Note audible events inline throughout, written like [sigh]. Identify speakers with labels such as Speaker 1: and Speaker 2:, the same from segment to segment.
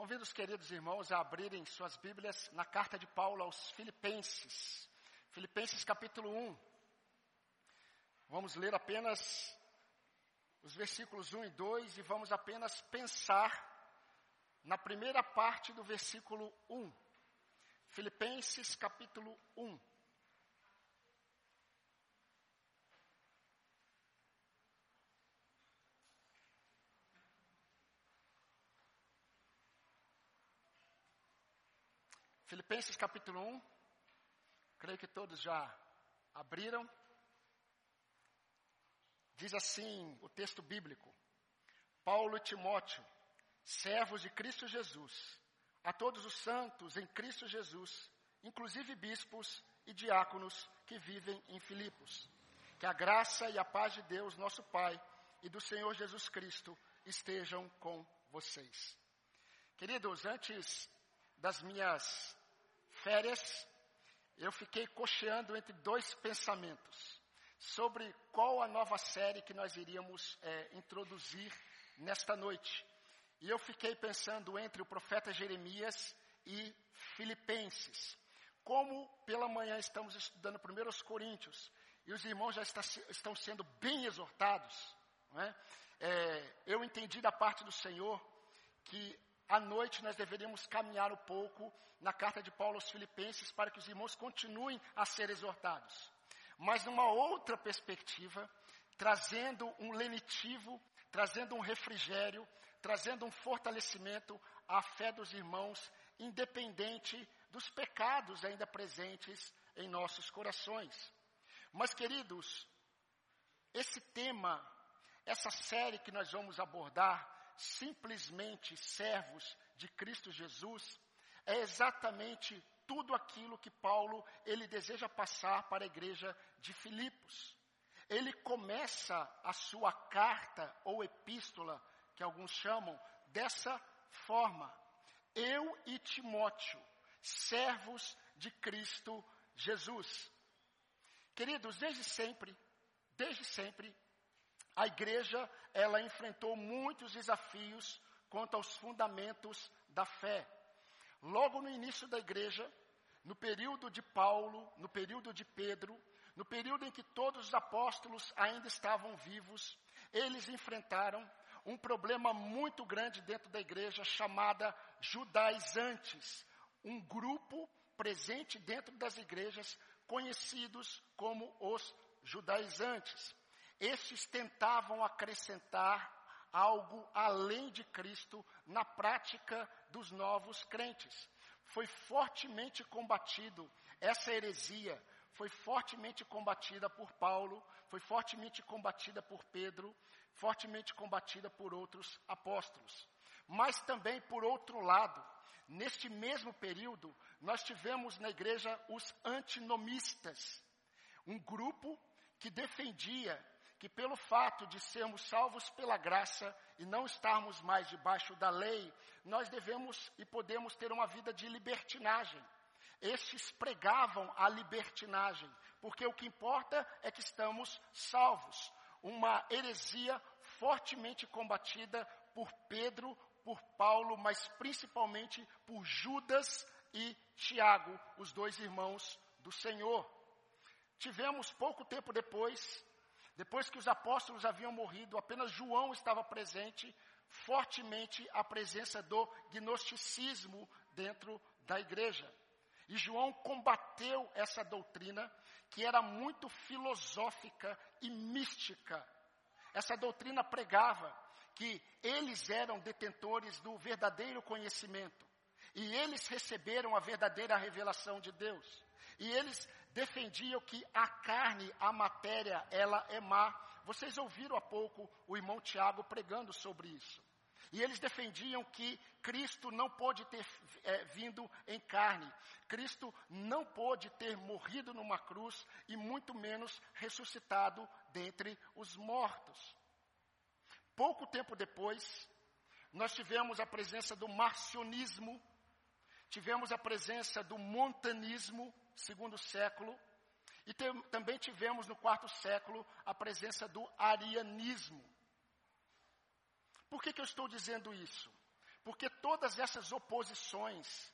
Speaker 1: Convido os queridos irmãos a abrirem suas Bíblias na carta de Paulo aos Filipenses. Filipenses capítulo 1. Vamos ler apenas os versículos 1 e 2 e vamos apenas pensar na primeira parte do versículo 1. Filipenses capítulo 1. Filipenses capítulo 1. Creio que todos já abriram. Diz assim o texto bíblico: Paulo e Timóteo, servos de Cristo Jesus, a todos os santos em Cristo Jesus, inclusive bispos e diáconos que vivem em Filipos. Que a graça e a paz de Deus, nosso Pai, e do Senhor Jesus Cristo estejam com vocês. Queridos, antes das minhas férias, eu fiquei cocheando entre dois pensamentos sobre qual a nova série que nós iríamos é, introduzir nesta noite. E eu fiquei pensando entre o profeta Jeremias e Filipenses. Como pela manhã estamos estudando primeiro os Coríntios, e os irmãos já está, estão sendo bem exortados, é? É, eu entendi da parte do Senhor que à noite nós deveríamos caminhar um pouco na carta de Paulo aos Filipenses para que os irmãos continuem a ser exortados. Mas numa outra perspectiva, trazendo um lenitivo, trazendo um refrigério, trazendo um fortalecimento à fé dos irmãos, independente dos pecados ainda presentes em nossos corações. Mas, queridos, esse tema, essa série que nós vamos abordar, simplesmente servos de Cristo Jesus, é exatamente tudo aquilo que Paulo ele deseja passar para a igreja de Filipos. Ele começa a sua carta ou epístola, que alguns chamam, dessa forma: Eu e Timóteo, servos de Cristo Jesus. Queridos, desde sempre, desde sempre, a igreja, ela enfrentou muitos desafios quanto aos fundamentos da fé. Logo no início da igreja, no período de Paulo, no período de Pedro, no período em que todos os apóstolos ainda estavam vivos, eles enfrentaram um problema muito grande dentro da igreja chamada judaizantes, um grupo presente dentro das igrejas conhecidos como os judaizantes. Estes tentavam acrescentar algo além de Cristo na prática dos novos crentes. Foi fortemente combatido essa heresia, foi fortemente combatida por Paulo, foi fortemente combatida por Pedro, fortemente combatida por outros apóstolos. Mas também, por outro lado, neste mesmo período, nós tivemos na igreja os antinomistas, um grupo que defendia que pelo fato de sermos salvos pela graça e não estarmos mais debaixo da lei, nós devemos e podemos ter uma vida de libertinagem. Estes pregavam a libertinagem, porque o que importa é que estamos salvos. Uma heresia fortemente combatida por Pedro, por Paulo, mas principalmente por Judas e Tiago, os dois irmãos do Senhor. Tivemos pouco tempo depois depois que os apóstolos haviam morrido, apenas João estava presente, fortemente a presença do gnosticismo dentro da igreja. E João combateu essa doutrina que era muito filosófica e mística. Essa doutrina pregava que eles eram detentores do verdadeiro conhecimento e eles receberam a verdadeira revelação de Deus. E eles defendiam que a carne, a matéria, ela é má. Vocês ouviram há pouco o irmão Tiago pregando sobre isso. E eles defendiam que Cristo não pôde ter é, vindo em carne. Cristo não pôde ter morrido numa cruz e muito menos ressuscitado dentre os mortos. Pouco tempo depois, nós tivemos a presença do marcionismo, tivemos a presença do montanismo, segundo século, e tem, também tivemos no quarto século a presença do arianismo. Por que, que eu estou dizendo isso? Porque todas essas oposições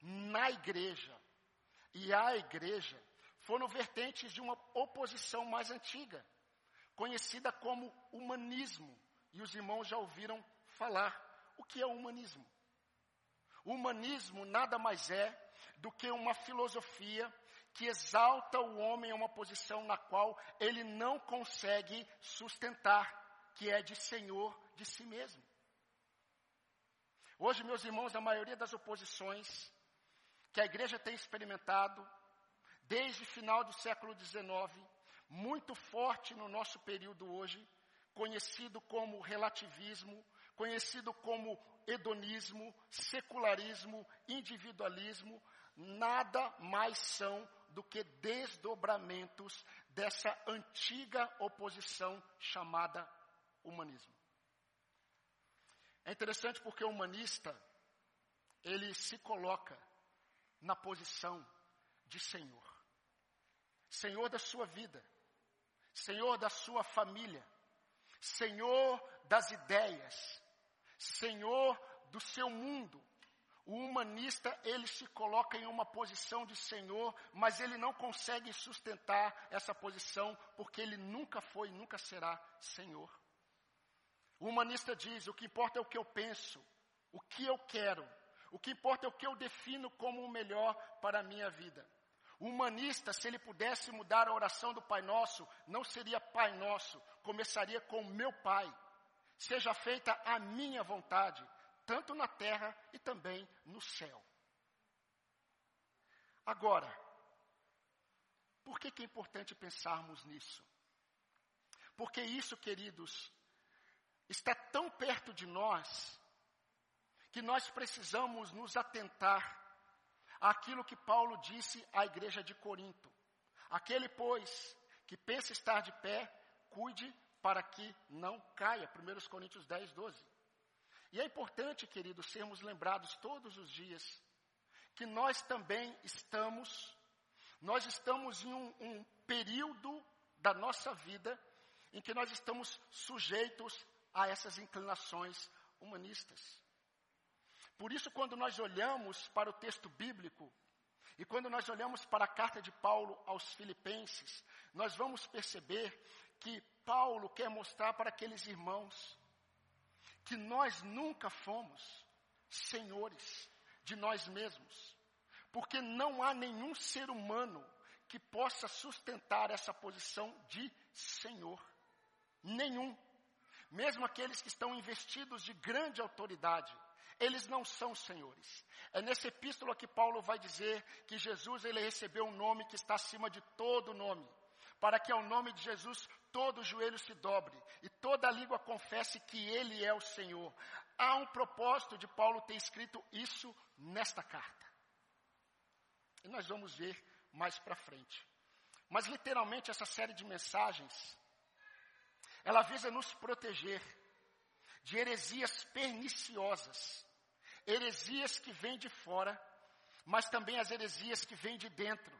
Speaker 1: na igreja e à igreja foram vertentes de uma oposição mais antiga, conhecida como humanismo. E os irmãos já ouviram falar. O que é o humanismo? O humanismo nada mais é do que uma filosofia que exalta o homem a uma posição na qual ele não consegue sustentar, que é de senhor de si mesmo. Hoje, meus irmãos, a maioria das oposições que a igreja tem experimentado, desde o final do século XIX, muito forte no nosso período hoje, conhecido como relativismo, conhecido como hedonismo, secularismo, individualismo, nada mais são do que desdobramentos dessa antiga oposição chamada humanismo. É interessante porque o humanista, ele se coloca na posição de Senhor. Senhor da sua vida, Senhor da sua família, Senhor das ideias, Senhor do seu mundo. O humanista, ele se coloca em uma posição de Senhor, mas ele não consegue sustentar essa posição porque ele nunca foi, nunca será Senhor. O humanista diz: o que importa é o que eu penso, o que eu quero, o que importa é o que eu defino como o melhor para a minha vida. O humanista, se ele pudesse mudar a oração do Pai Nosso, não seria Pai Nosso, começaria com meu Pai. Seja feita a minha vontade, tanto na terra e também no céu. Agora, por que, que é importante pensarmos nisso? Porque isso, queridos, está tão perto de nós que nós precisamos nos atentar àquilo que Paulo disse à igreja de Corinto. Aquele, pois, que pensa estar de pé, cuide para que não caia. 1 Coríntios 10, 12. E é importante, queridos, sermos lembrados todos os dias que nós também estamos, nós estamos em um, um período da nossa vida em que nós estamos sujeitos a essas inclinações humanistas. Por isso, quando nós olhamos para o texto bíblico, e quando nós olhamos para a carta de Paulo aos Filipenses, nós vamos perceber que Paulo quer mostrar para aqueles irmãos que nós nunca fomos senhores de nós mesmos, porque não há nenhum ser humano que possa sustentar essa posição de senhor. Nenhum. Mesmo aqueles que estão investidos de grande autoridade, eles não são senhores. É nessa epístola que Paulo vai dizer que Jesus ele recebeu um nome que está acima de todo nome, para que ao nome de Jesus todo joelho se dobre e toda língua confesse que ele é o Senhor. Há um propósito de Paulo ter escrito isso nesta carta. E nós vamos ver mais para frente. Mas literalmente essa série de mensagens ela visa nos proteger de heresias perniciosas, heresias que vêm de fora, mas também as heresias que vêm de dentro,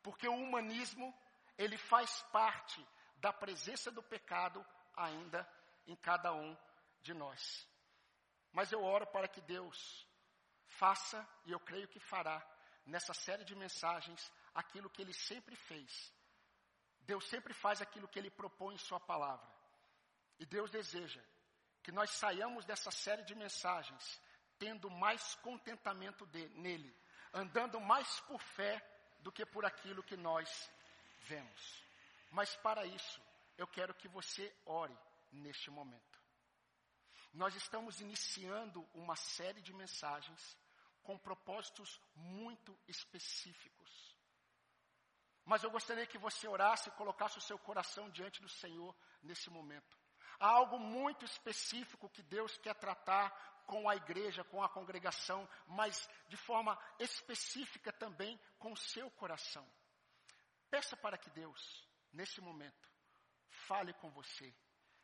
Speaker 1: porque o humanismo, ele faz parte da presença do pecado ainda em cada um de nós. Mas eu oro para que Deus faça, e eu creio que fará, nessa série de mensagens, aquilo que Ele sempre fez, Deus sempre faz aquilo que Ele propõe em Sua palavra. E Deus deseja que nós saiamos dessa série de mensagens tendo mais contentamento de, nele, andando mais por fé do que por aquilo que nós vemos. Mas para isso, eu quero que você ore neste momento. Nós estamos iniciando uma série de mensagens com propósitos muito específicos. Mas eu gostaria que você orasse e colocasse o seu coração diante do Senhor nesse momento. Há algo muito específico que Deus quer tratar com a igreja, com a congregação, mas de forma específica também com o seu coração. Peça para que Deus, nesse momento, fale com você,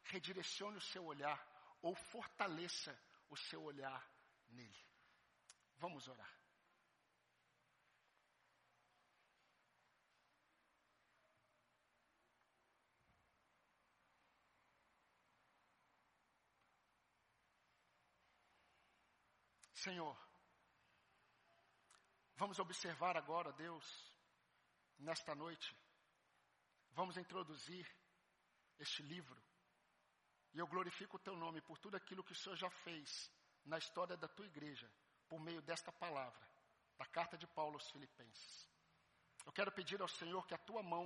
Speaker 1: redirecione o seu olhar ou fortaleça o seu olhar nele. Vamos orar. Senhor, vamos observar agora, Deus, nesta noite, vamos introduzir este livro. E eu glorifico o teu nome por tudo aquilo que o Senhor já fez na história da tua igreja, por meio desta palavra, da carta de Paulo aos Filipenses. Eu quero pedir ao Senhor que a tua mão,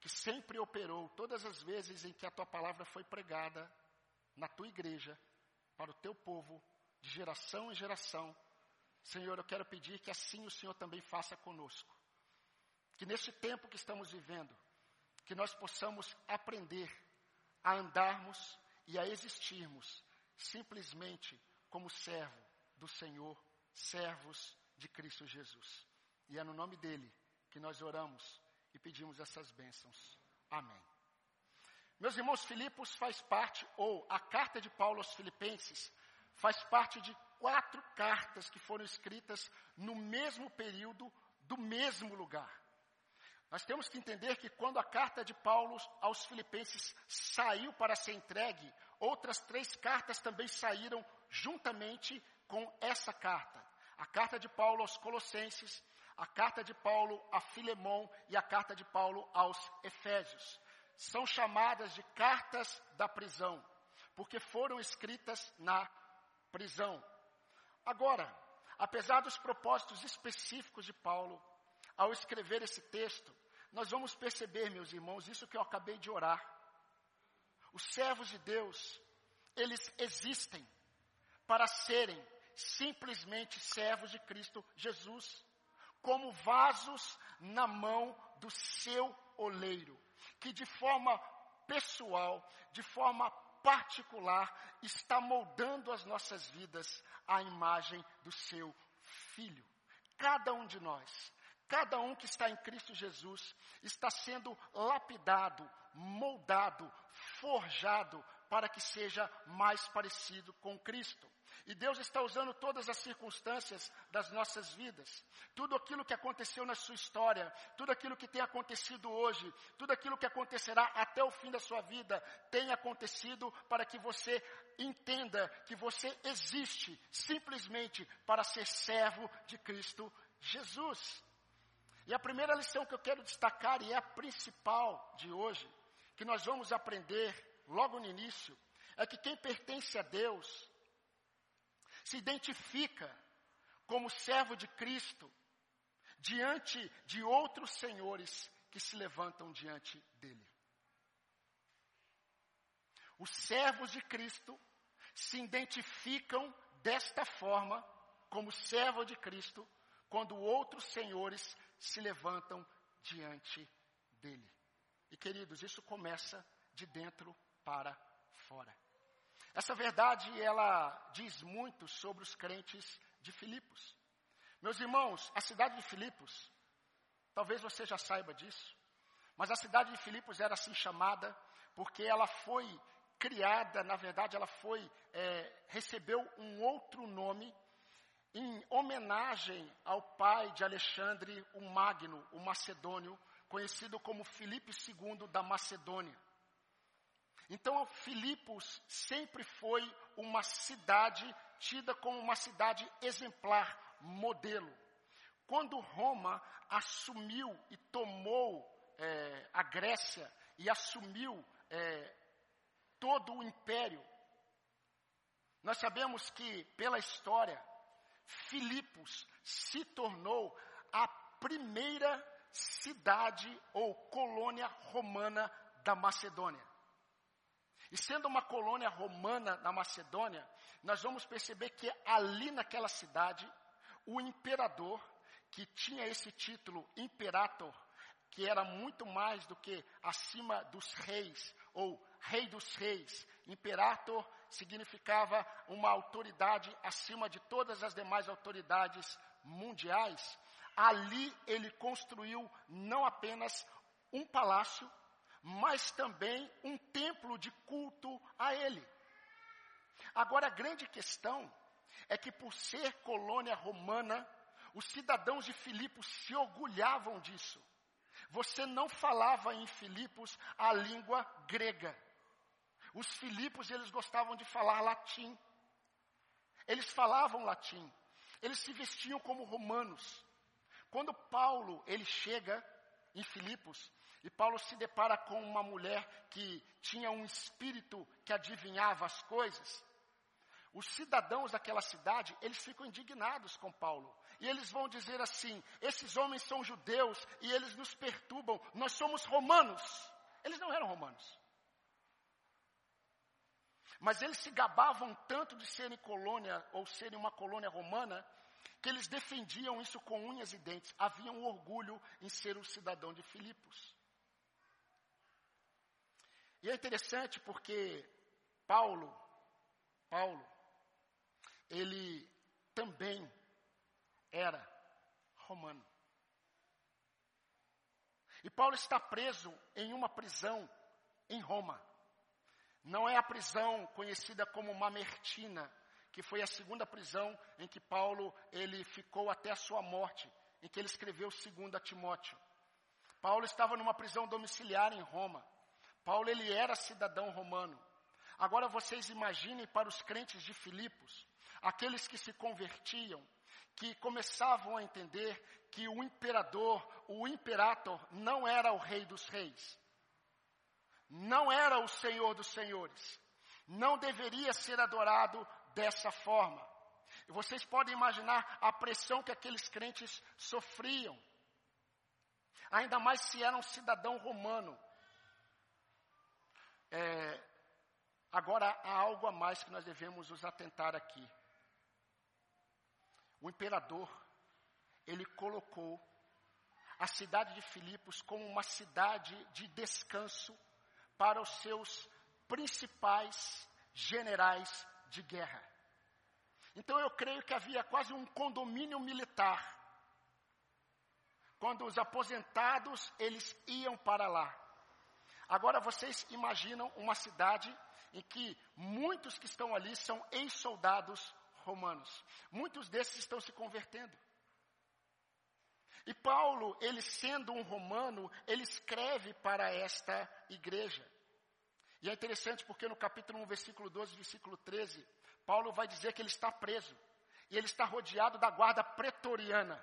Speaker 1: que sempre operou todas as vezes em que a tua palavra foi pregada na tua igreja, para o teu povo, de geração em geração, Senhor, eu quero pedir que assim o Senhor também faça conosco. Que neste tempo que estamos vivendo, que nós possamos aprender a andarmos e a existirmos simplesmente como servo do Senhor, servos de Cristo Jesus. E é no nome dele que nós oramos e pedimos essas bênçãos. Amém. Meus irmãos, Filipos faz parte, ou a carta de Paulo aos Filipenses, faz parte de quatro cartas que foram escritas no mesmo período, do mesmo lugar. Nós temos que entender que quando a carta de Paulo aos Filipenses saiu para ser entregue, outras três cartas também saíram juntamente com essa carta. A carta de Paulo aos Colossenses, a carta de Paulo a Filemão e a carta de Paulo aos Efésios. São chamadas de cartas da prisão, porque foram escritas na prisão. Agora, apesar dos propósitos específicos de Paulo, ao escrever esse texto, nós vamos perceber, meus irmãos, isso que eu acabei de orar. Os servos de Deus, eles existem para serem simplesmente servos de Cristo Jesus, como vasos na mão do seu oleiro, que de forma pessoal, de forma particular, está moldando as nossas vidas à imagem do seu Filho. Cada um de nós, cada um que está em Cristo Jesus, está sendo lapidado, moldado, forjado para que seja mais parecido com Cristo. E Deus está usando todas as circunstâncias das nossas vidas. Tudo aquilo que aconteceu na sua história, tudo aquilo que tem acontecido hoje, tudo aquilo que acontecerá até o fim da sua vida, tem acontecido para que você entenda que você existe simplesmente para ser servo de Cristo Jesus. E a primeira lição que eu quero destacar, e é a principal de hoje, que nós vamos aprender logo no início, é que quem pertence a Deus se identifica como servo de Cristo diante de outros senhores que se levantam diante dele. Os servos de Cristo se identificam desta forma como servo de Cristo quando outros senhores se levantam diante dele. E queridos, isso começa de dentro para fora. Essa verdade, ela diz muito sobre os crentes de Filipos. Meus irmãos, a cidade de Filipos, talvez você já saiba disso, mas a cidade de Filipos era assim chamada porque ela foi criada, na verdade, ela foi, é, recebeu um outro nome em homenagem ao pai de Alexandre o Magno, o Macedônio, conhecido como Filipe II da Macedônia. Então, Filipos sempre foi uma cidade tida como uma cidade exemplar, modelo. Quando Roma assumiu e tomou é, a Grécia e assumiu é, todo o império, nós sabemos que, pela história, Filipos se tornou a primeira cidade ou colônia romana da Macedônia. E sendo uma colônia romana na Macedônia, nós vamos perceber que ali naquela cidade, o imperador, que tinha esse título imperator, que era muito mais do que acima dos reis, ou rei dos reis. Imperator significava uma autoridade acima de todas as demais autoridades mundiais. Ali ele construiu não apenas um palácio, mas também um templo de culto a ele. Agora, a grande questão é que, por ser colônia romana, os cidadãos de Filipos se orgulhavam disso. Você não falava em Filipos a língua grega. Os Filipos, eles gostavam de falar latim. Eles falavam latim. Eles se vestiam como romanos. Quando Paulo, ele chega em Filipos, e Paulo se depara com uma mulher que tinha um espírito que adivinhava as coisas, os cidadãos daquela cidade, eles ficam indignados com Paulo. E eles vão dizer assim: esses homens são judeus e eles nos perturbam, nós somos romanos. Eles não eram romanos. Mas eles se gabavam tanto de serem colônia ou serem uma colônia romana, que eles defendiam isso com unhas e dentes. Havia um orgulho em ser um cidadão de Filipos. E é interessante porque Paulo, Paulo, ele também era romano. E Paulo está preso em uma prisão em Roma. Não é a prisão conhecida como Mamertina, que foi a segunda prisão em que Paulo ele ficou até a sua morte, em que ele escreveu segundo a Timóteo. Paulo estava numa prisão domiciliar em Roma. Paulo ele era cidadão romano. Agora vocês imaginem para os crentes de Filipos, aqueles que se convertiam, que começavam a entender que o imperador, o imperator, não era o rei dos reis, não era o senhor dos senhores, não deveria ser adorado dessa forma. E vocês podem imaginar a pressão que aqueles crentes sofriam, ainda mais se eram um cidadão romano. É, agora há algo a mais que nós devemos nos atentar aqui o imperador, ele colocou a cidade de Filipos como uma cidade de descanso para os seus principais generais de guerra. Então eu creio que havia quase um condomínio militar. Quando os aposentados, eles iam para lá. Agora vocês imaginam uma cidade em que muitos que estão ali são ex-soldados romanos. Muitos desses estão se convertendo. E Paulo, ele sendo um romano, ele escreve para esta igreja. E é interessante porque no capítulo 1, versículo 12, versículo 13, Paulo vai dizer que ele está preso. E ele está rodeado da guarda pretoriana.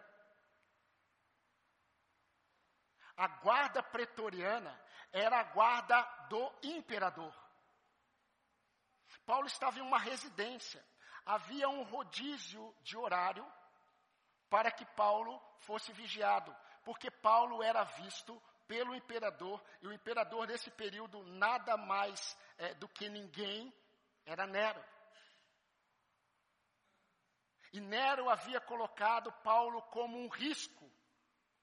Speaker 1: A guarda pretoriana era a guarda do imperador. Paulo estava em uma residência havia um rodízio de horário para que Paulo fosse vigiado, porque Paulo era visto pelo imperador, e o imperador nesse período, nada mais é, do que ninguém, era Nero. E Nero havia colocado Paulo como um risco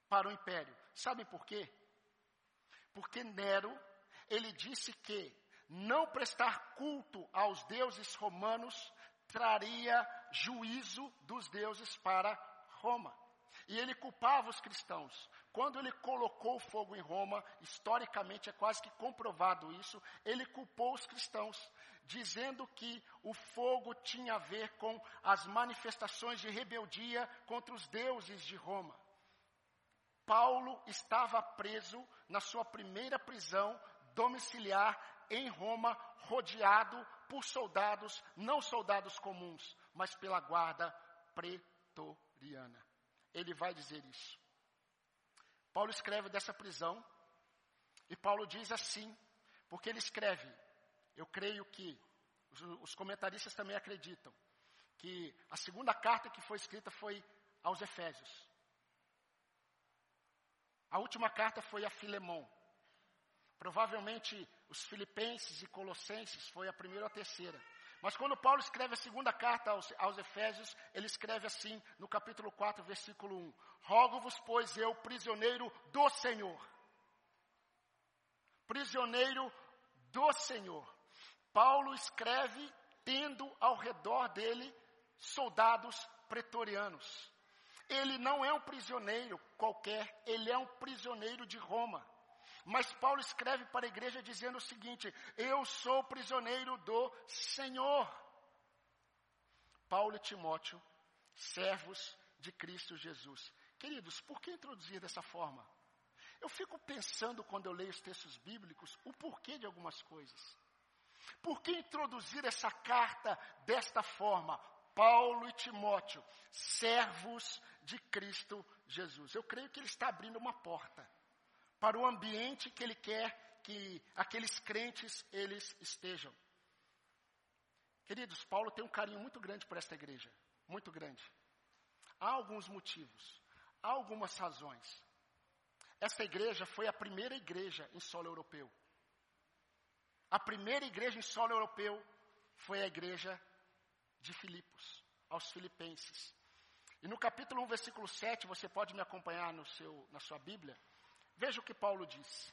Speaker 1: para o império. Sabem por quê? Porque Nero, ele disse que não prestar culto aos deuses romanos traria juízo dos deuses para Roma. E ele culpava os cristãos. Quando ele colocou fogo em Roma, historicamente é quase que comprovado isso, ele culpou os cristãos, dizendo que o fogo tinha a ver com as manifestações de rebeldia contra os deuses de Roma. Paulo estava preso na sua primeira prisão domiciliar em Roma, rodeado por soldados, não soldados comuns, mas pela guarda pretoriana. Ele vai dizer isso. Paulo escreve dessa prisão, e Paulo diz assim, porque ele escreve, eu creio que, os, comentaristas também acreditam, que a segunda carta que foi escrita foi aos Efésios. A última carta foi a Filemão. Provavelmente os Filipenses e Colossenses foi a primeira ou a terceira. Mas quando Paulo escreve a segunda carta aos, aos, Efésios, ele escreve assim, no capítulo 4, versículo 1: Rogo-vos, pois eu, prisioneiro do Senhor. Prisioneiro do Senhor. Paulo escreve tendo ao redor dele soldados pretorianos. Ele não é um prisioneiro qualquer, ele é um prisioneiro de Roma. Mas Paulo escreve para a igreja dizendo o seguinte: Eu sou prisioneiro do Senhor. Paulo e Timóteo, servos de Cristo Jesus. Queridos, por que introduzir dessa forma? Eu fico pensando quando eu leio os textos bíblicos o porquê de algumas coisas. Por que introduzir essa carta desta forma? Paulo e Timóteo, servos de Cristo Jesus. Eu creio que ele está abrindo uma porta para o ambiente que ele quer que aqueles crentes eles estejam. Queridos, Paulo tem um carinho muito grande por esta igreja, muito grande. Há alguns motivos, há algumas razões. Esta igreja foi a primeira igreja em solo europeu. A primeira igreja em solo europeu foi a igreja de Filipos, aos filipenses. E no capítulo 1, versículo 7, você pode me acompanhar no seu, na sua Bíblia. Veja o que Paulo diz.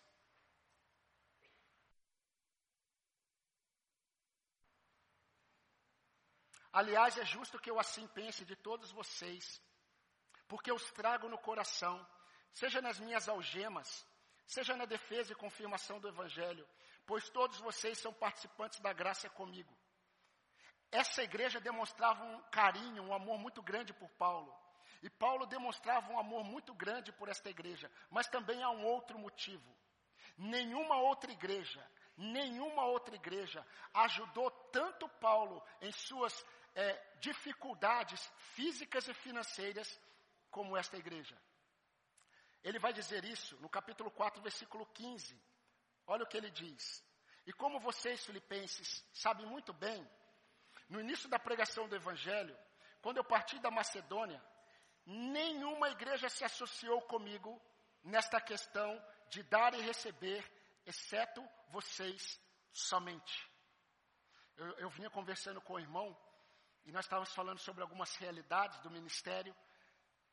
Speaker 1: Aliás, é justo que eu assim pense de todos vocês, porque os trago no coração seja nas minhas algemas, seja na defesa e confirmação do Evangelho, pois todos vocês são participantes da graça comigo. Essa igreja demonstrava um carinho, um amor muito grande por Paulo. E Paulo demonstrava um amor muito grande por esta igreja. Mas também há um outro motivo. Nenhuma outra igreja, nenhuma outra igreja ajudou tanto Paulo em suas é, dificuldades físicas e financeiras como esta igreja. Ele vai dizer isso no capítulo 4, versículo 15. Olha o que ele diz. E como vocês, filipenses, sabem muito bem, no início da pregação do Evangelho, quando eu parti da Macedônia, nenhuma igreja se associou comigo nesta questão de dar e receber, exceto vocês somente. Eu, eu vinha conversando com o irmão e nós estávamos falando sobre algumas realidades do ministério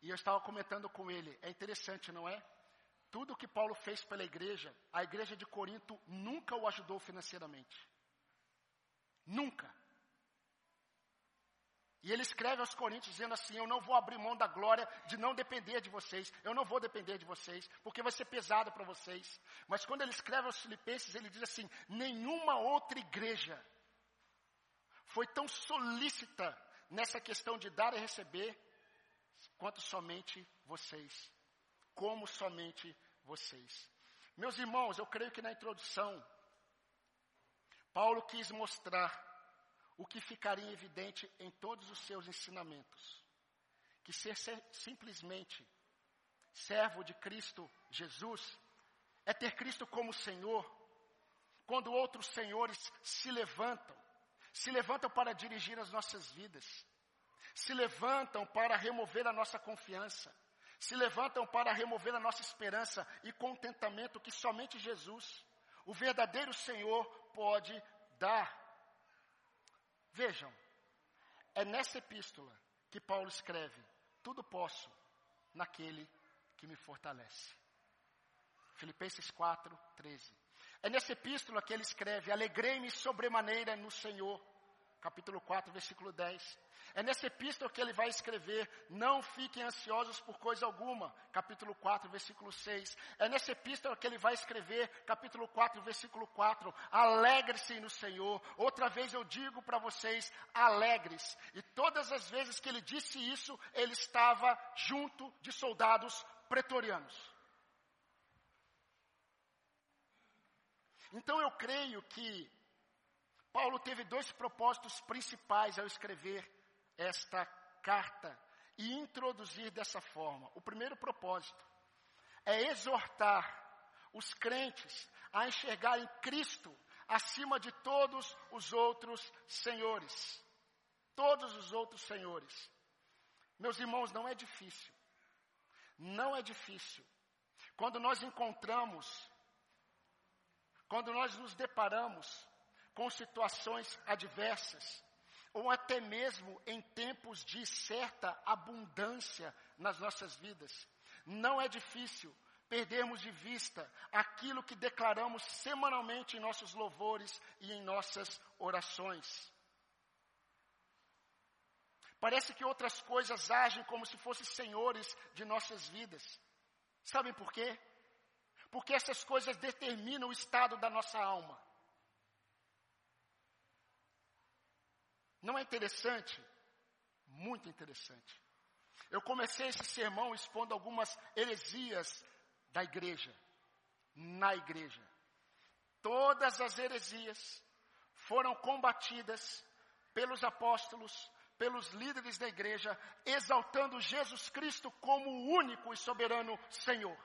Speaker 1: e eu estava comentando com ele, é interessante, não é? Tudo que Paulo fez pela igreja, a igreja de Corinto nunca o ajudou financeiramente. Nunca. E ele escreve aos Coríntios dizendo assim: Eu não vou abrir mão da glória de não depender de vocês, eu não vou depender de vocês, porque vai ser pesado para vocês. Mas quando ele escreve aos Filipenses, ele diz assim: Nenhuma outra igreja foi tão solícita nessa questão de dar e receber quanto somente vocês. Como somente vocês. Meus irmãos, eu creio que na introdução, Paulo quis mostrar o que ficaria evidente em todos os seus ensinamentos. Que ser, ser simplesmente servo de Cristo Jesus é ter Cristo como Senhor, quando outros senhores se levantam, se levantam para dirigir as nossas vidas, se levantam para remover a nossa confiança, se levantam para remover a nossa esperança e contentamento que somente Jesus, o verdadeiro Senhor, pode dar. Vejam, é nessa epístola que Paulo escreve: Tudo posso naquele que me fortalece. Filipenses 4, 13. É nessa epístola que ele escreve: Alegrei-me sobremaneira no Senhor capítulo 4, versículo 10. É nessa epístola que ele vai escrever: Não fiquem ansiosos por coisa alguma, capítulo 4, versículo 6. É nessa epístola que ele vai escrever, capítulo 4, versículo 4: Alegre-se no Senhor. Outra vez eu digo para vocês: alegres. E todas as vezes que ele disse isso, ele estava junto de soldados pretorianos. Então eu creio que Paulo teve dois propósitos principais ao escrever esta carta e introduzir dessa forma. O primeiro propósito é exortar os crentes a enxergarem Cristo acima de todos os outros senhores. Todos os outros senhores. Meus irmãos, não é difícil. Não é difícil. Quando nós encontramos, quando nós nos deparamos com situações adversas, ou até mesmo em tempos de certa abundância nas nossas vidas. Não é difícil perdermos de vista aquilo que declaramos semanalmente em nossos louvores e em nossas orações. Parece que outras coisas agem como se fossem senhores de nossas vidas. Sabem por quê? Porque essas coisas determinam o estado da nossa alma. Não é interessante? Muito interessante. Eu comecei esse sermão expondo algumas heresias da igreja, na igreja. Todas as heresias foram combatidas pelos apóstolos, pelos líderes da igreja, exaltando Jesus Cristo como o único e soberano Senhor.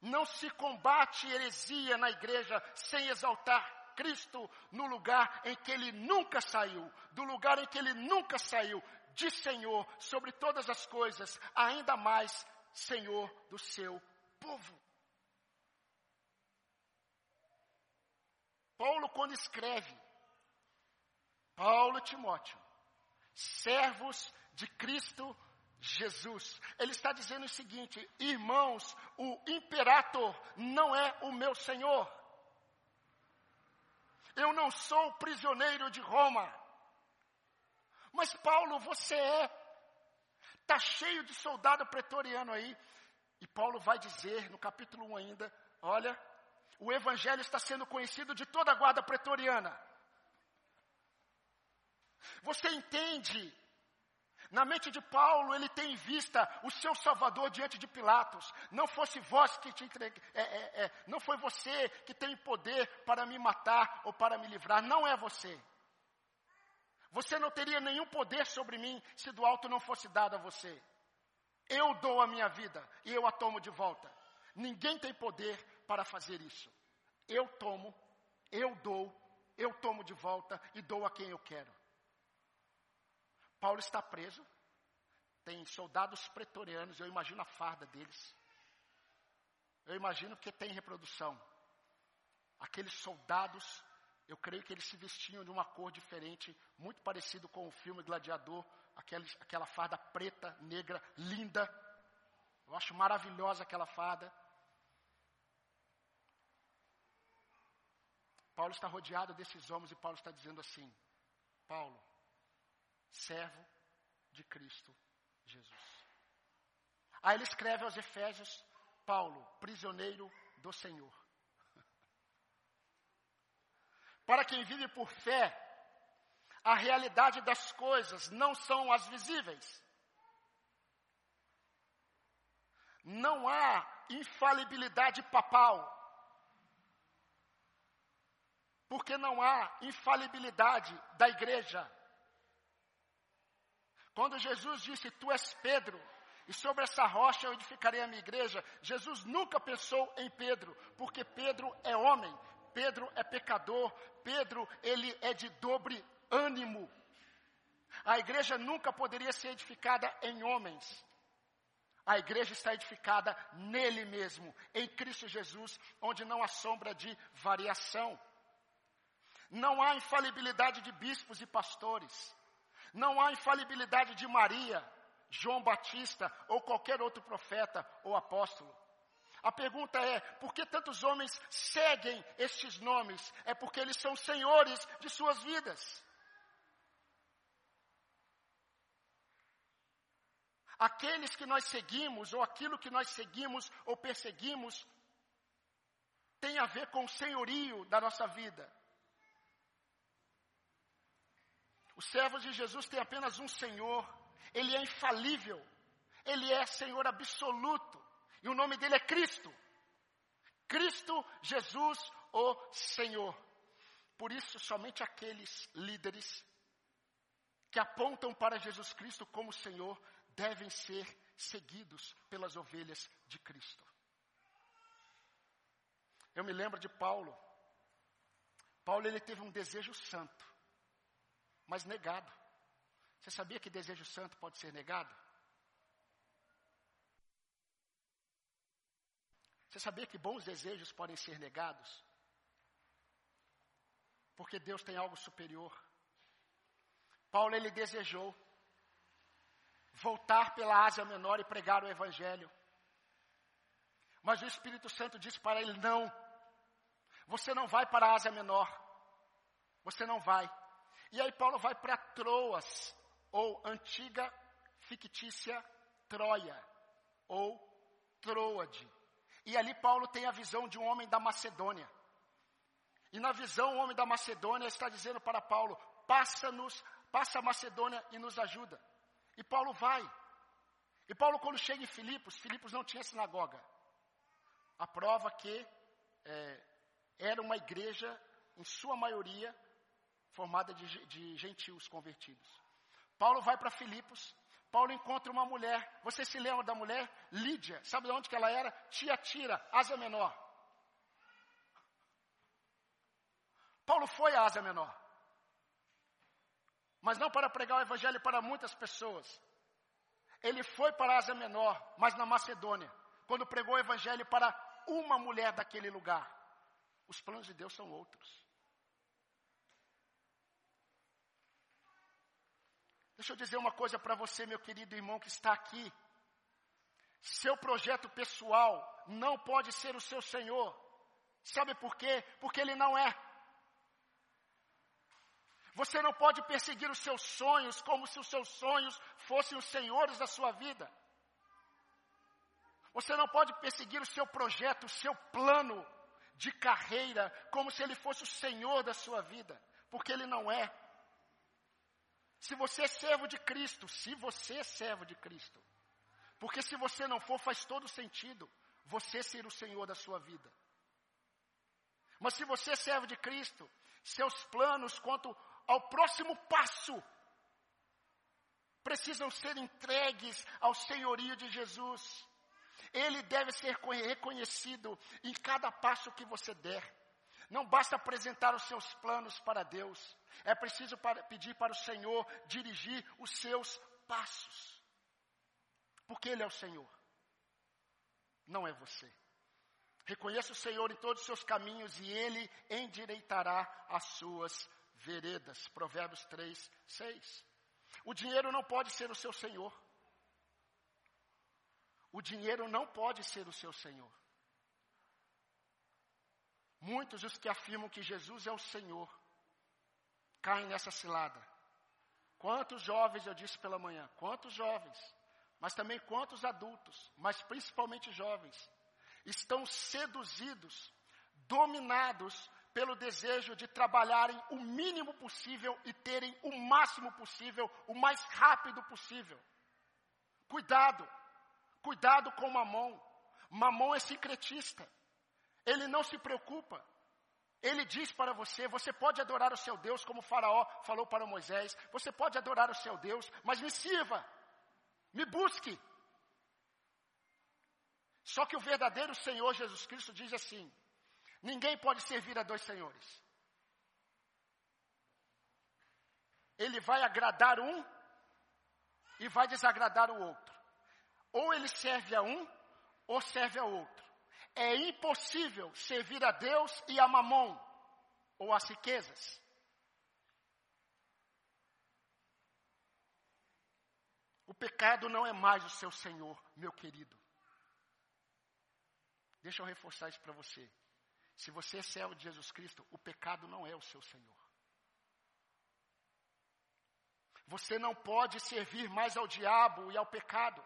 Speaker 1: Não se combate heresia na igreja sem exaltar Cristo no lugar em que ele nunca saiu, do lugar em que ele nunca saiu, de Senhor sobre todas as coisas, ainda mais Senhor do seu povo. Paulo, quando escreve, Paulo e Timóteo, servos de Cristo Jesus, ele está dizendo o seguinte: irmãos, o imperator não é o meu senhor. Eu não sou prisioneiro de Roma. Mas Paulo, você é. Está cheio de soldado pretoriano aí. E Paulo vai dizer no capítulo 1 ainda: olha, o evangelho está sendo conhecido de toda a guarda pretoriana. Você entende? Na mente de Paulo, ele tem em vista o seu Salvador diante de Pilatos. Não fosse vós que te entregue, é, é, é, não foi você que tem poder para me matar ou para me livrar. Não é você. Você não teria nenhum poder sobre mim se do alto não fosse dado a você. Eu dou a minha vida e eu a tomo de volta. Ninguém tem poder para fazer isso. Eu tomo, eu dou, eu tomo de volta e dou a quem eu quero. Paulo está preso, tem soldados pretorianos, eu imagino a farda deles. Eu imagino que tem reprodução. Aqueles soldados, eu creio que eles se vestiam de uma cor diferente, muito parecido com o filme Gladiador, aquela, aquela farda preta, negra, linda. Eu acho maravilhosa aquela farda. Paulo está rodeado desses homens e Paulo está dizendo assim: Paulo, servo de Cristo Jesus. Aí ele escreve aos Efésios: Paulo, prisioneiro do Senhor. [laughs] Para quem vive por fé, a realidade das coisas não são as visíveis. Não há infalibilidade papal. Porque não há infalibilidade da igreja. Quando Jesus disse: Tu és Pedro, e sobre essa rocha eu edificarei a minha igreja, Jesus nunca pensou em Pedro, porque Pedro é homem, Pedro é pecador, Pedro ele é de dobre ânimo. A igreja nunca poderia ser edificada em homens. A igreja está edificada nele mesmo, em Cristo Jesus, onde não há sombra de variação. Não há infalibilidade de bispos e pastores. Não há infalibilidade de Maria, João Batista ou qualquer outro profeta ou apóstolo. A pergunta é: por que tantos homens seguem estes nomes? É porque eles são senhores de suas vidas. Aqueles que nós seguimos, ou aquilo que nós seguimos ou perseguimos, tem a ver com o senhorio da nossa vida. Os servos de Jesus têm apenas um Senhor, Ele é infalível, Ele é Senhor absoluto, e o nome dele é Cristo. Cristo Jesus, o Senhor. Por isso, somente aqueles líderes que apontam para Jesus Cristo como Senhor devem ser seguidos pelas ovelhas de Cristo. Eu me lembro de Paulo. Paulo ele teve um desejo santo mas negado. Você sabia que desejo santo pode ser negado? Você sabia que bons desejos podem ser negados? Porque Deus tem algo superior. Paulo ele desejou voltar pela Ásia Menor e pregar o Evangelho. Mas o Espírito Santo disse para ele: não, você não vai para a Ásia Menor, você não vai. E aí Paulo vai para Troas, ou antiga fictícia Troia, ou Troade. E ali Paulo tem a visão de um homem da Macedônia. E na visão, o homem da Macedônia está dizendo para Paulo: passa-nos, passa a Macedônia e nos ajuda. E Paulo vai. E Paulo, quando chega em Filipos, Filipos não tinha sinagoga. A prova que é, era uma igreja, em sua maioria, formada de, de gentios convertidos. Paulo vai para Filipos, Paulo encontra uma mulher. Você se lembra da mulher? Lídia. Sabe de onde que ela era? Tiatira, Ásia Menor. Paulo foi à Ásia Menor. Mas não para pregar o evangelho para muitas pessoas. Ele foi para a Ásia Menor, mas na Macedônia, quando pregou o evangelho para uma mulher daquele lugar. Os planos de Deus são outros. Deixa eu dizer uma coisa para você, meu querido irmão que está aqui. Seu projeto pessoal não pode ser o seu Senhor. Sabe por quê? Porque Ele não é. Você não pode perseguir os seus sonhos como se os seus sonhos fossem os senhores da sua vida. Você não pode perseguir o seu projeto, o seu plano de carreira, como se ele fosse o senhor da sua vida, porque ele não é. Se você é servo de Cristo, se você é servo de Cristo, porque se você não for, faz todo sentido você ser o Senhor da sua vida. Mas se você é servo de Cristo, seus planos quanto ao próximo passo precisam ser entregues ao senhorio de Jesus. Ele deve ser reconhecido em cada passo que você der. Não basta apresentar os seus planos para Deus, é preciso para, pedir para o Senhor dirigir os seus passos, porque Ele é o Senhor, não é você. Reconheça o Senhor em todos os seus caminhos e Ele endireitará as suas veredas. Provérbios 3, 6. O dinheiro não pode ser o seu Senhor. O dinheiro não pode ser o seu Senhor. Muitos os que afirmam que Jesus é o Senhor caem nessa cilada. Quantos jovens, eu disse pela manhã, quantos jovens, mas também quantos adultos, mas principalmente jovens, estão seduzidos, dominados pelo desejo de trabalharem o mínimo possível e terem o máximo possível, o mais rápido possível. Cuidado, cuidado com Mamon. Mamon é secretista. Ele não se preocupa. Ele diz para você: você pode adorar o seu Deus, como Faraó falou para Moisés. Você pode adorar o seu Deus, mas me sirva, me busque. Só que o verdadeiro Senhor Jesus Cristo diz assim: ninguém pode servir a dois senhores. Ele vai agradar um e vai desagradar o outro. Ou ele serve a um, ou serve a outro. É impossível servir a Deus e a mamon, ou as riquezas. O pecado não é mais o seu Senhor, meu querido. Deixa eu reforçar isso para você. Se você é servo de Jesus Cristo, o pecado não é o seu Senhor. Você não pode servir mais ao diabo e ao pecado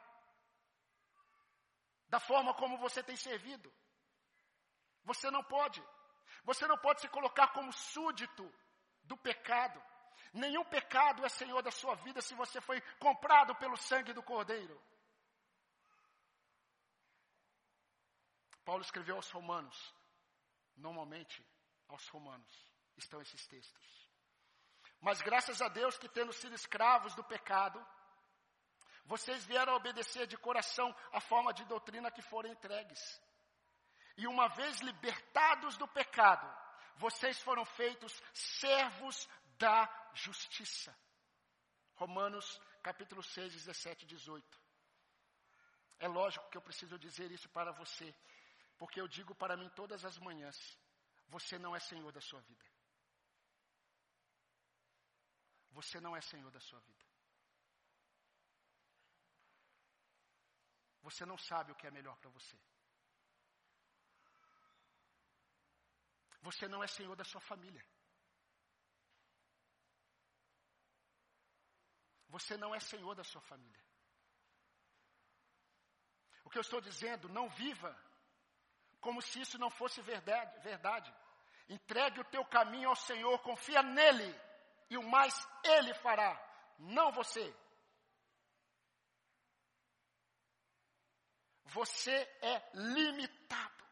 Speaker 1: da forma como você tem servido. Você não pode. Você não pode se colocar como súdito do pecado. Nenhum pecado é senhor da sua vida se você foi comprado pelo sangue do Cordeiro. Paulo escreveu aos Romanos. Normalmente, aos Romanos estão esses textos. Mas graças a Deus que, tendo sido escravos do pecado, vocês vieram obedecer de coração a forma de doutrina que foram entregues. E uma vez libertados do pecado, vocês foram feitos servos da justiça. Romanos capítulo 6, 17 e 18. É lógico que eu preciso dizer isso para você, porque eu digo para mim todas as manhãs: você não é senhor da sua vida. Você não é senhor da sua vida. Você não sabe o que é melhor para você. Você não é senhor da sua família. Você não é senhor da sua família. O que eu estou dizendo, não viva como se isso não fosse verdade. verdade. Entregue o teu caminho ao Senhor, confia nele, e o mais ele fará, não você. Você é limitado,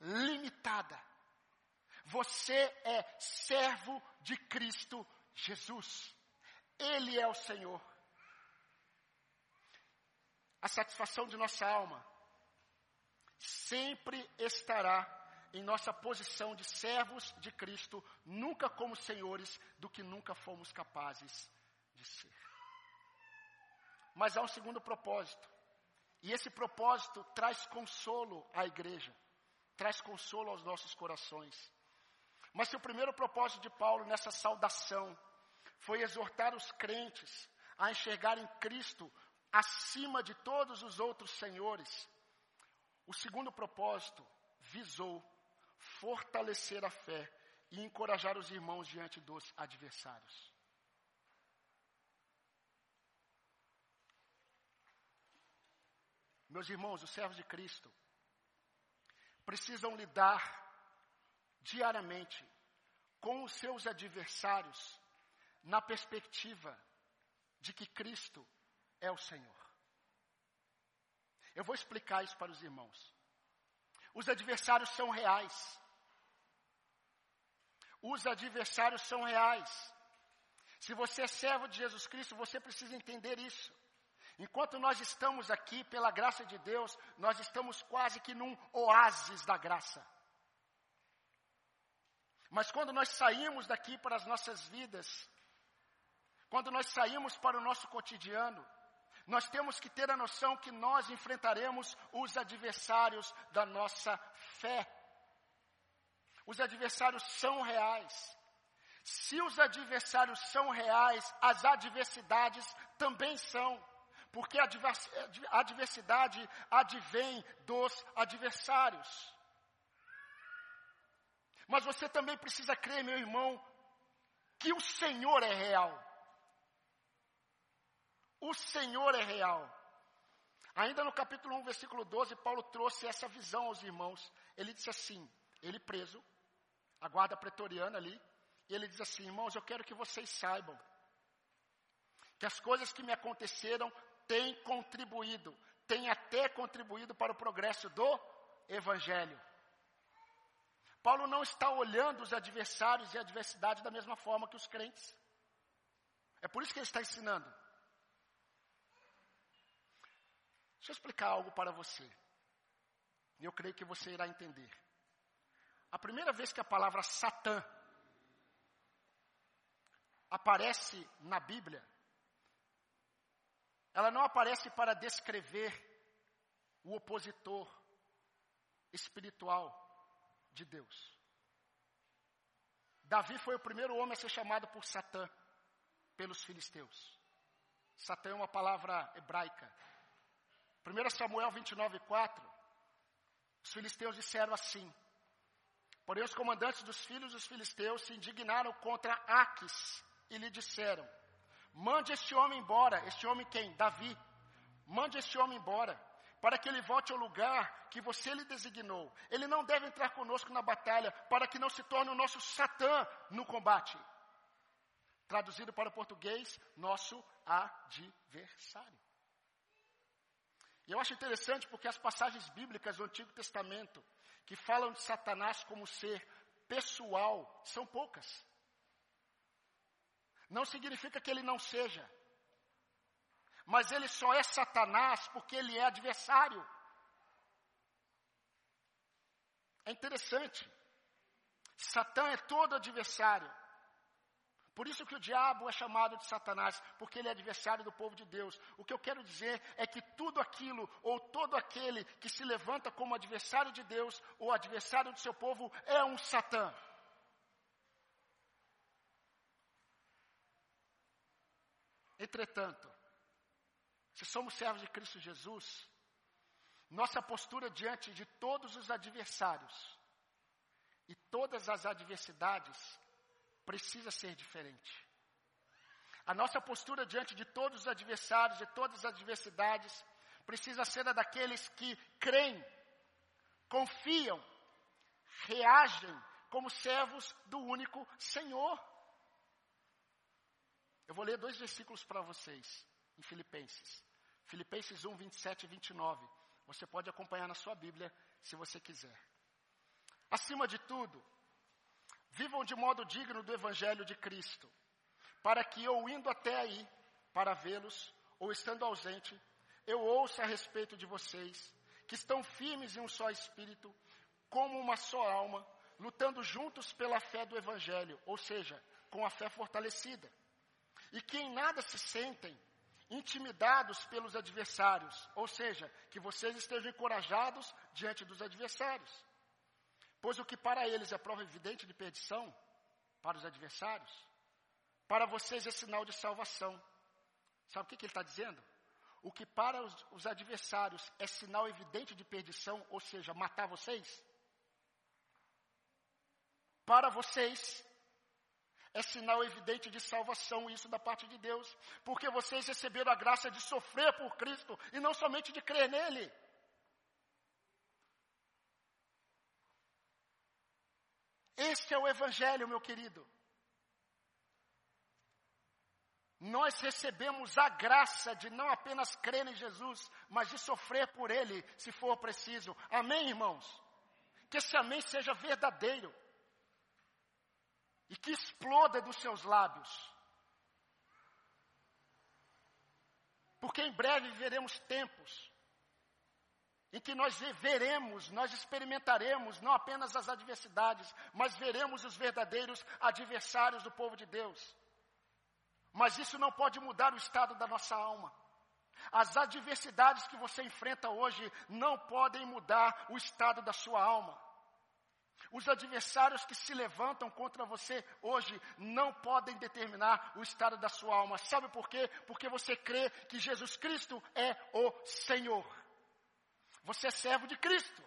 Speaker 1: limitada. Você é servo de Cristo Jesus. Ele é o Senhor. A satisfação de nossa alma sempre estará em nossa posição de servos de Cristo, nunca como senhores do que nunca fomos capazes de ser. Mas há um segundo propósito. E esse propósito traz consolo à igreja, traz consolo aos nossos corações. Mas se o primeiro propósito de Paulo nessa saudação foi exortar os crentes a enxergarem Cristo acima de todos os outros senhores, o segundo propósito visou fortalecer a fé e encorajar os irmãos diante dos adversários. Meus irmãos, os servos de Cristo precisam lidar diariamente com os seus adversários na perspectiva de que Cristo é o Senhor. Eu vou explicar isso para os irmãos. Os adversários são reais. Os adversários são reais. Se você é servo de Jesus Cristo, você precisa entender isso. Enquanto nós estamos aqui, pela graça de Deus, nós estamos quase que num oásis da graça. Mas quando nós saímos daqui para as nossas vidas, quando nós saímos para o nosso cotidiano, nós temos que ter a noção que nós enfrentaremos os adversários da nossa fé. Os adversários são reais. Se os adversários são reais, as adversidades também são. Porque a adversidade advém dos adversários. Mas você também precisa crer, meu irmão, que o Senhor é real. O Senhor é real. Ainda no capítulo 1, versículo 12, Paulo trouxe essa visão aos irmãos. Ele disse assim: ele preso, a guarda pretoriana ali, e ele diz assim: irmãos, eu quero que vocês saibam que as coisas que me aconteceram têm contribuído, têm até contribuído para o progresso do Evangelho. Paulo não está olhando os adversários e a adversidade da mesma forma que os crentes. É por isso que ele está ensinando. Deixa eu explicar algo para você. E eu creio que você irá entender. A primeira vez que a palavra Satã aparece na Bíblia, ela não aparece para descrever o opositor espiritual de Deus. Davi foi o primeiro homem a ser chamado por Satã pelos filisteus. Satã é uma palavra hebraica 1 Samuel 29, 4, os filisteus disseram assim, porém os comandantes dos filhos dos filisteus se indignaram contra Aques e lhe disseram, mande este homem embora, este homem quem? Davi, mande este homem embora, para que ele volte ao lugar que você lhe designou. Ele não deve entrar conosco na batalha, para que não se torne o nosso Satã no combate. Traduzido para o português, nosso adversário. E eu acho interessante porque as passagens bíblicas do Antigo Testamento que falam de Satanás como ser pessoal são poucas. Não significa que ele não seja. Mas ele só é Satanás porque ele é adversário. É interessante. Satã é todo adversário. Por isso que o diabo é chamado de Satanás, porque ele é adversário do povo de Deus. O que eu quero dizer é que tudo aquilo, ou todo aquele que se levanta como adversário de Deus, ou adversário do seu povo, é um Satã. Entretanto, se somos servos de Cristo Jesus, nossa postura diante de todos os adversários e todas as adversidades precisa ser diferente. A nossa postura diante de todos os adversários, de todas as adversidades, precisa ser a daqueles que creem, confiam, reagem como servos do único Senhor. Eu vou ler dois versículos para vocês, em Filipenses. Filipenses 1, 27 e 29. Você pode acompanhar na sua Bíblia, se você quiser. Acima de tudo, Vivam de modo digno do Evangelho de Cristo, para que eu indo até aí, para vê-los, ou estando ausente, eu ouça a respeito de vocês, que estão firmes em um só espírito, como uma só alma, lutando juntos pela fé do Evangelho, ou seja, com a fé fortalecida, e que em nada se sentem intimidados pelos adversários, ou seja, que vocês estejam encorajados diante dos adversários. Pois o que para eles é prova evidente de perdição, para os adversários, para vocês é sinal de salvação. Sabe o que, que ele está dizendo? O que para os, os adversários é sinal evidente de perdição, ou seja, matar vocês, para vocês é sinal evidente de salvação, isso da parte de Deus, porque vocês receberam a graça de sofrer por Cristo e não somente de crer nele. Este é o Evangelho, meu querido. Nós recebemos a graça de não apenas crer em Jesus, mas de sofrer por Ele, se for preciso. Amém, irmãos? Que esse amém seja verdadeiro e que exploda dos seus lábios. Porque em breve veremos tempos em que nós veremos, nós experimentaremos não apenas as adversidades, mas veremos os verdadeiros adversários do povo de Deus. Mas isso não pode mudar o estado da nossa alma. As adversidades que você enfrenta hoje não podem mudar o estado da sua alma. Os adversários que se levantam contra você hoje não podem determinar o estado da sua alma. Sabe por quê? Porque você crê que Jesus Cristo é o Senhor. Você é servo de Cristo.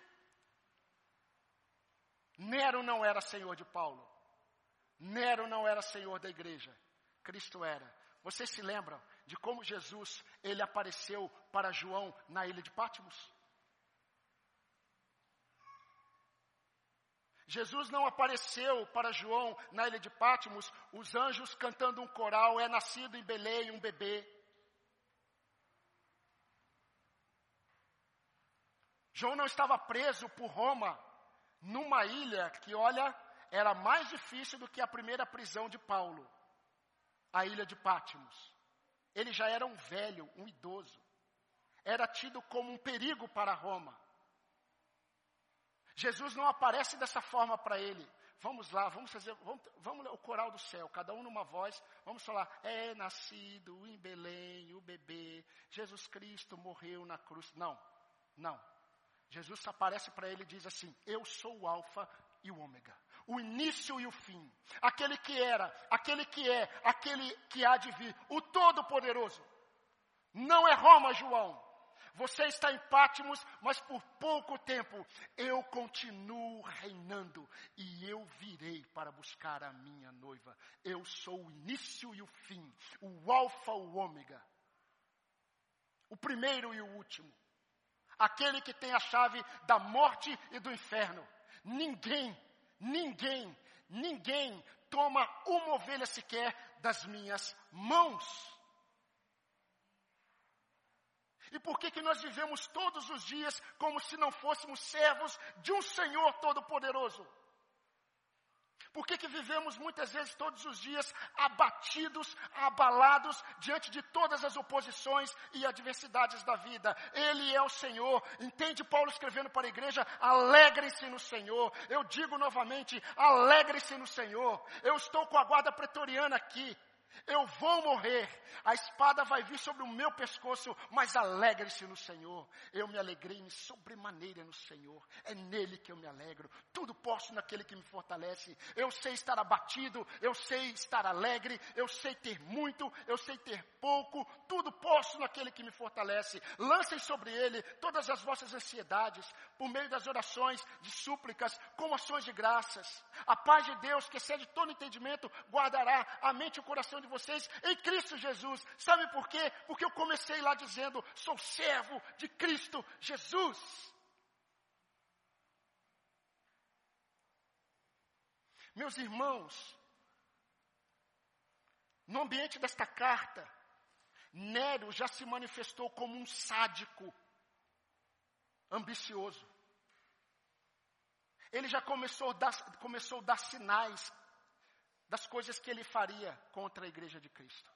Speaker 1: Nero não era senhor de Paulo. Nero não era senhor da igreja. Cristo era. Vocês se lembram de como Jesus ele apareceu para João na ilha de Patmos? Jesus não apareceu para João na ilha de Patmos, os anjos cantando um coral, é nascido em Belém um bebê. João não estava preso por Roma, numa ilha que, olha, era mais difícil do que a primeira prisão de Paulo, a ilha de Patmos. Ele já era um velho, um idoso. Era tido como um perigo para Roma. Jesus não aparece dessa forma para ele. Vamos lá, vamos fazer, vamos, vamos o coral do céu, cada um numa voz, vamos falar, é nascido em Belém o bebê, Jesus Cristo morreu na cruz. Não, não. Jesus aparece para ele e diz assim: Eu sou o Alfa e o Ômega, o início e o fim, aquele que era, aquele que é, aquele que há de vir, o Todo-Poderoso. Não é Roma, João. Você está em Pátimos, mas por pouco tempo eu continuo reinando e eu virei para buscar a minha noiva. Eu sou o início e o fim, o Alfa, o Ômega, o primeiro e o último, aquele que tem a chave da morte e do inferno. Ninguém, ninguém, ninguém toma uma ovelha sequer das minhas mãos. E por que, que nós vivemos todos os dias como se não fôssemos servos de um Senhor Todo-Poderoso? Por que, que vivemos muitas vezes todos os dias abatidos, abalados diante de todas as oposições e adversidades da vida? Ele é o Senhor. Entende Paulo escrevendo para a igreja? Alegrem-se no Senhor. Eu digo novamente, alegrem-se no Senhor. Eu estou com a guarda pretoriana aqui. Eu vou morrer, a espada vai vir sobre o meu pescoço, mas alegre-se no Senhor. Eu me alegrei me sobremaneira no Senhor. É nele que eu me alegro. Tudo posso naquele que me fortalece. Eu sei estar abatido, eu sei estar alegre, eu sei ter muito, eu sei ter pouco. Tudo posso naquele que me fortalece. Lancem sobre ele todas as vossas ansiedades, por meio das orações, de súplicas, com ações de graças. A paz de Deus, que excede todo entendimento, guardará a mente e o coração de vocês em Cristo Jesus. Sabe por quê? Porque eu comecei lá dizendo: sou servo de Cristo Jesus. Meus irmãos, no ambiente desta carta, Nero já se manifestou como um sádico, ambicioso. Ele já começou a dar, começou a dar sinais das coisas que ele faria contra a igreja de Cristo.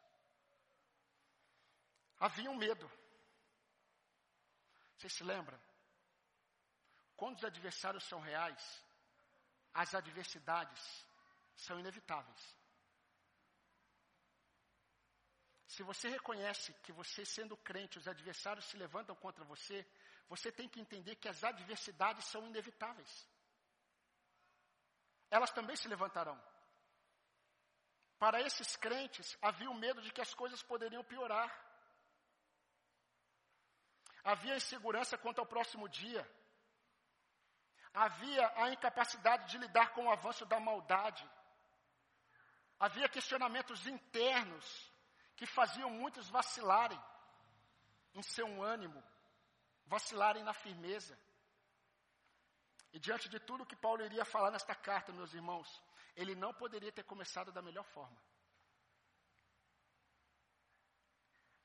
Speaker 1: Havia um medo. Vocês se lembram? Quando os adversários são reais, as adversidades são inevitáveis. Se você reconhece que você, sendo crente, os adversários se levantam contra você, você tem que entender que as adversidades são inevitáveis. Elas também se levantarão. Para esses crentes, havia o medo de que as coisas poderiam piorar. Havia insegurança quanto ao próximo dia. Havia a incapacidade de lidar com o avanço da maldade. Havia questionamentos internos que faziam muitos vacilarem em seu ânimo, vacilarem na firmeza. E diante de tudo que Paulo iria falar nesta carta, meus irmãos, ele não poderia ter começado da melhor forma.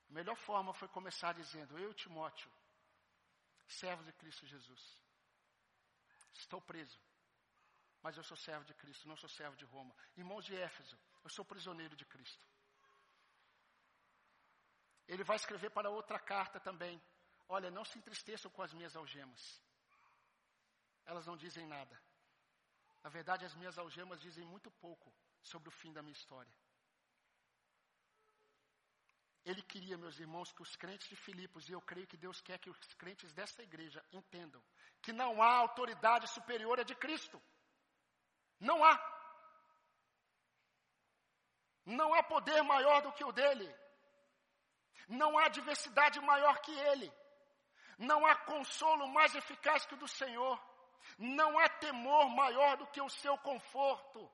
Speaker 1: A melhor forma foi começar dizendo: Eu, Timóteo, servo de Cristo Jesus, estou preso, mas eu sou servo de Cristo, não sou servo de Roma. Irmãos de Éfeso, eu sou prisioneiro de Cristo. Ele vai escrever para outra carta também: Olha, não se entristeçam com as minhas algemas. Elas não dizem nada. Na verdade, as minhas algemas dizem muito pouco sobre o fim da minha história. Ele queria, meus irmãos, que os crentes de Filipos, e eu creio que Deus quer que os crentes desta igreja entendam que não há autoridade superior a de Cristo. Não há. Não há poder maior do que o dele. Não há diversidade maior que ele. Não há consolo mais eficaz que o do Senhor. Não há temor maior do que o seu conforto.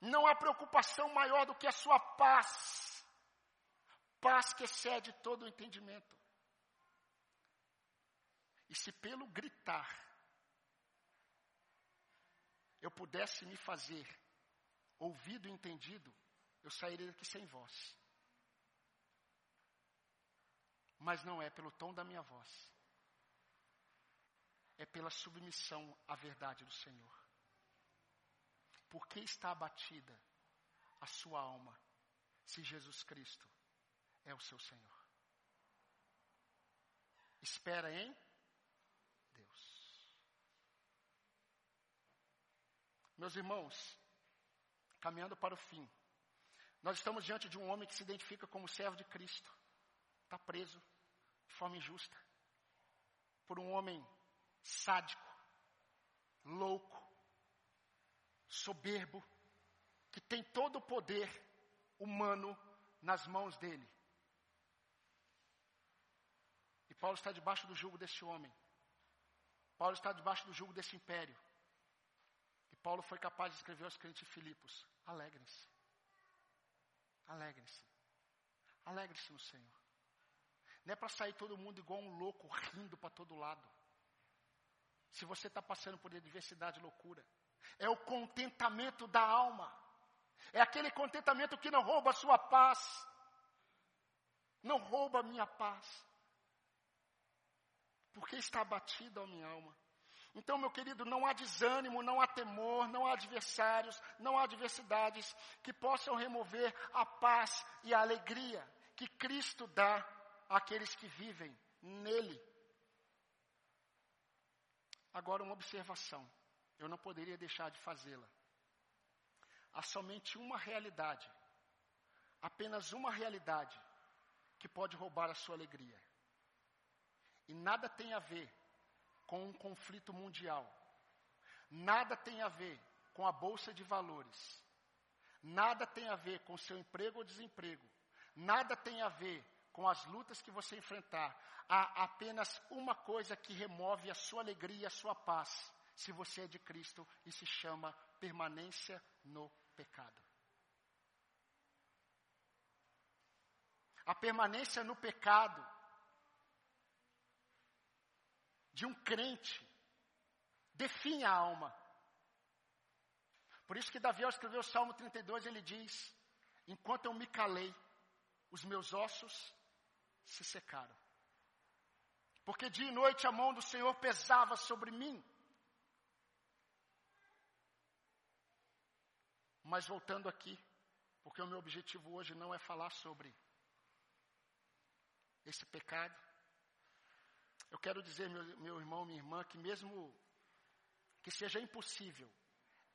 Speaker 1: Não há preocupação maior do que a sua paz. Paz que excede todo o entendimento. E se pelo gritar eu pudesse me fazer ouvido e entendido, eu sairia daqui sem voz mas não é pelo tom da minha voz. É pela submissão à verdade do Senhor. Por que está abatida a sua alma, se Jesus Cristo é o seu Senhor? Espera em Deus. Meus irmãos, caminhando para o fim, nós estamos diante de um homem que se identifica como servo de Cristo, está preso, de forma injusta, por um homem sádico, louco, soberbo, que tem todo o poder humano nas mãos dele. E Paulo está debaixo do jugo desse homem. Paulo está debaixo do jugo desse império. E Paulo foi capaz de escrever aos crentes Filipos: alegrem-se. Alegrem-se. Alegre-se no Senhor. Não é para sair todo mundo igual um louco, rindo para todo lado. Se você está passando por adversidade, loucura. É o contentamento da alma. É aquele contentamento que não rouba a sua paz. Não rouba a minha paz. Porque está abatida a minha alma. Então, meu querido, não há desânimo, não há temor, não há adversários, não há adversidades que possam remover a paz e a alegria que Cristo dá àqueles que vivem nele. Agora, uma observação, eu não poderia deixar de fazê-la. Há somente uma realidade, apenas uma realidade, que pode roubar a sua alegria. E nada tem a ver com um conflito mundial, nada tem a ver com a bolsa de valores, nada tem a ver com seu emprego ou desemprego, nada tem a ver com as lutas que você enfrentar, há apenas uma coisa que remove a sua alegria a sua paz, se você é de Cristo, e se chama permanência no pecado. A permanência no pecado de um crente define a alma. Por isso que Davi, ao escrever o Salmo 32, ele diz: Enquanto eu me calei, os meus ossos se secaram. Porque dia e noite a mão do Senhor pesava sobre mim. Mas voltando aqui, porque o meu objetivo hoje não é falar sobre esse pecado. Eu quero dizer, meu, meu irmão, minha irmã, que mesmo que seja impossível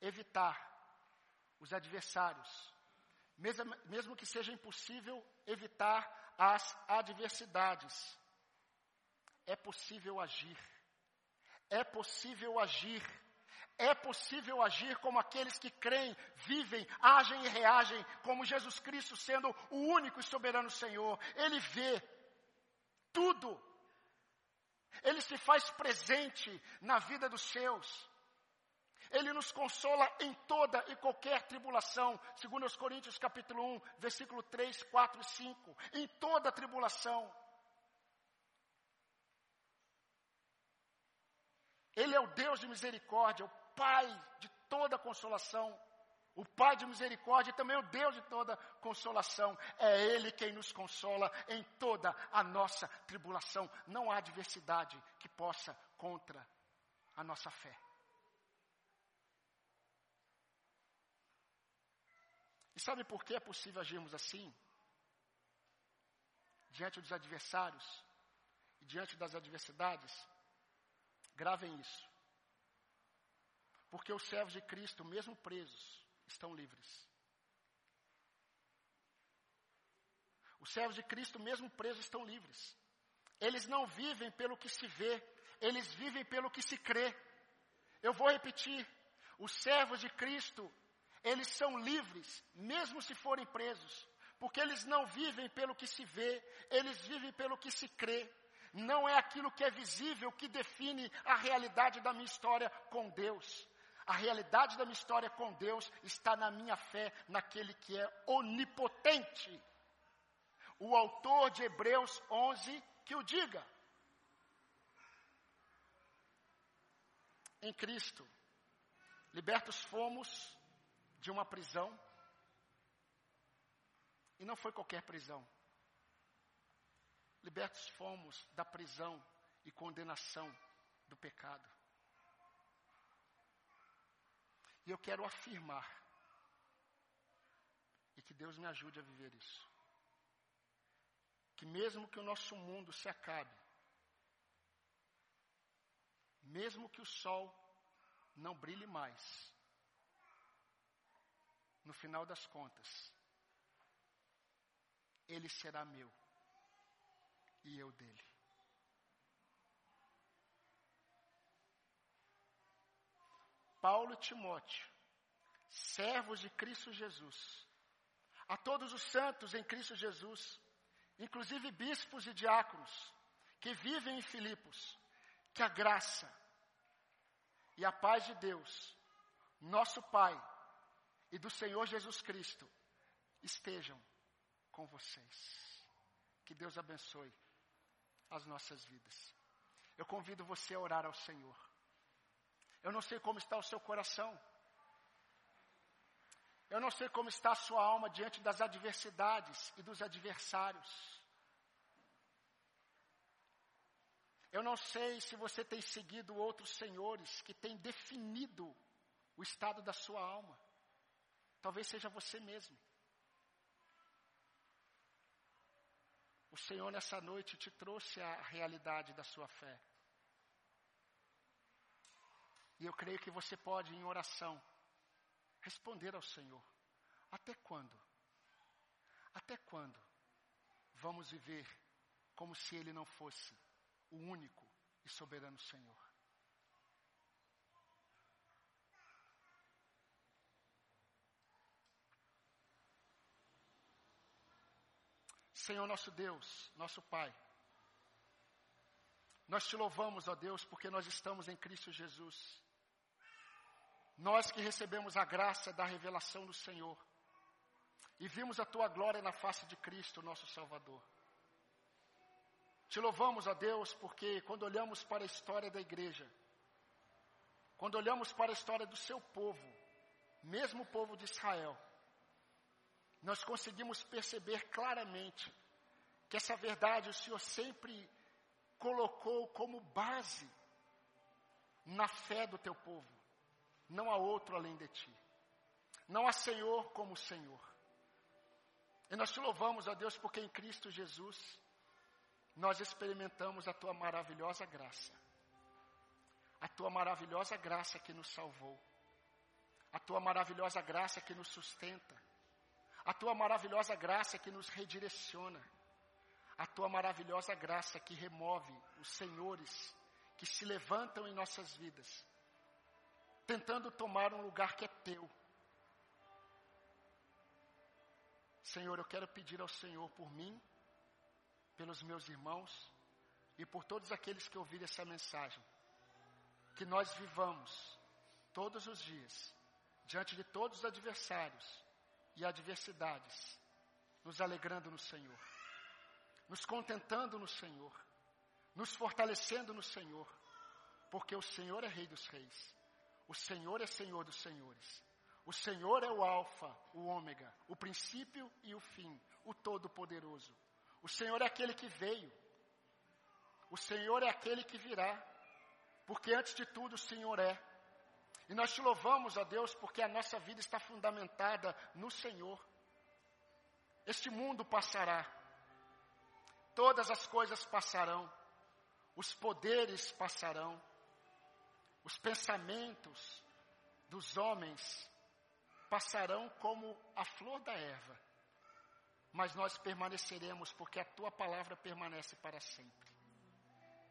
Speaker 1: evitar os adversários, mesmo, mesmo que seja impossível evitar as adversidades, é possível agir. É possível agir. É possível agir como aqueles que creem, vivem, agem e reagem como Jesus Cristo sendo o único e soberano Senhor. Ele vê tudo. Ele se faz presente na vida dos seus. Ele nos consola em toda e qualquer tribulação, segundo os Coríntios capítulo 1, versículo 3, 4 e 5. Em toda tribulação. Ele é o Deus de misericórdia, o Pai de toda consolação. O Pai de misericórdia e também o Deus de toda consolação. É Ele quem nos consola em toda a nossa tribulação. Não há adversidade que possa contra a nossa fé. E sabe por que é possível agirmos assim? Diante dos adversários e diante das adversidades? Gravem isso. Porque os servos de Cristo, mesmo presos, estão livres. Os servos de Cristo, mesmo presos, estão livres. Eles não vivem pelo que se vê, eles vivem pelo que se crê. Eu vou repetir: os servos de Cristo, eles são livres, mesmo se forem presos, porque eles não vivem pelo que se vê, eles vivem pelo que se crê. Não é aquilo que é visível que define a realidade da minha história com Deus. A realidade da minha história com Deus está na minha fé naquele que é onipotente. O autor de Hebreus 11 que o diga. Em Cristo, libertos fomos de uma prisão. E não foi qualquer prisão. Libertos fomos da prisão e condenação do pecado. E eu quero afirmar, e que Deus me ajude a viver isso, que mesmo que o nosso mundo se acabe, mesmo que o sol não brilhe mais, no final das contas, ele será meu e eu dele. Paulo e Timóteo, servos de Cristo Jesus, a todos os santos em Cristo Jesus, inclusive bispos e diáconos, que vivem em Filipos, que a graça e a paz de Deus, nosso Pai e do Senhor Jesus Cristo, estejam com vocês. Que Deus abençoe as nossas vidas. Eu convido você a orar ao Senhor. Eu não sei como está o seu coração. Eu não sei como está a sua alma diante das adversidades e dos adversários. Eu não sei se você tem seguido outros senhores que têm definido o estado da sua alma. Talvez seja você mesmo. O Senhor nessa noite te trouxe a realidade da sua fé. E eu creio que você pode, em oração, responder ao Senhor: Até quando? Até quando vamos viver como se Ele não fosse o único e soberano Senhor? Senhor nosso Deus, nosso Pai. Nós te louvamos, ó Deus, porque nós estamos em Cristo Jesus. Nós que recebemos a graça da revelação do Senhor e vimos a tua glória na face de Cristo, nosso Salvador. Te louvamos, ó Deus, porque quando olhamos para a história da igreja, quando olhamos para a história do seu povo, mesmo o povo de Israel, nós conseguimos perceber claramente que essa verdade o Senhor sempre colocou como base na fé do teu povo. Não há outro além de ti. Não há Senhor como o Senhor. E nós te louvamos, ó Deus, porque em Cristo Jesus nós experimentamos a tua maravilhosa graça. A tua maravilhosa graça que nos salvou. A tua maravilhosa graça que nos sustenta. A tua maravilhosa graça que nos redireciona. A tua maravilhosa graça que remove os senhores que se levantam em nossas vidas, tentando tomar um lugar que é teu. Senhor, eu quero pedir ao Senhor por mim, pelos meus irmãos e por todos aqueles que ouvirem essa mensagem, que nós vivamos todos os dias, diante de todos os adversários e adversidades, nos alegrando no Senhor, nos contentando no Senhor, nos fortalecendo no Senhor, porque o Senhor é Rei dos Reis, o Senhor é Senhor dos Senhores, o Senhor é o Alfa, o Ômega, o princípio e o fim, o Todo-Poderoso. O Senhor é aquele que veio, o Senhor é aquele que virá, porque antes de tudo o Senhor é. E nós te louvamos, ó Deus, porque a nossa vida está fundamentada no Senhor. Este mundo passará, todas as coisas passarão, os poderes passarão, os pensamentos dos homens passarão como a flor da erva, mas nós permaneceremos porque a tua palavra permanece para sempre.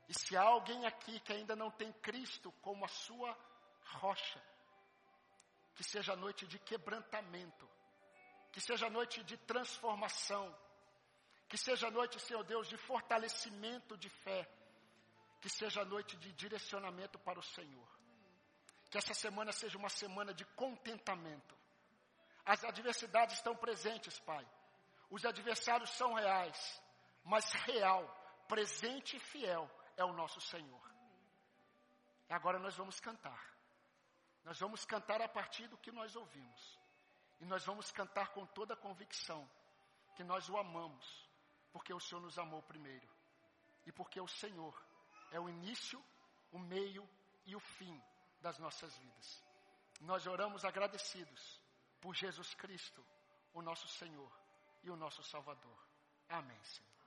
Speaker 1: E se há alguém aqui que ainda não tem Cristo como a sua rocha, que seja noite de quebrantamento, que seja noite de transformação, que seja noite, Senhor Deus, de fortalecimento de fé, que seja noite de direcionamento para o Senhor. Que essa semana seja uma semana de contentamento. As adversidades estão presentes, Pai. Os adversários são reais, mas real, presente e fiel é o nosso Senhor. Agora nós vamos cantar. Nós vamos cantar a partir do que nós ouvimos. E nós vamos cantar com toda a convicção que nós o amamos, porque o Senhor nos amou primeiro. E porque o Senhor é o início, o meio e o fim das nossas vidas. Nós oramos agradecidos por Jesus Cristo, o nosso Senhor e o nosso Salvador. Amém, Senhor.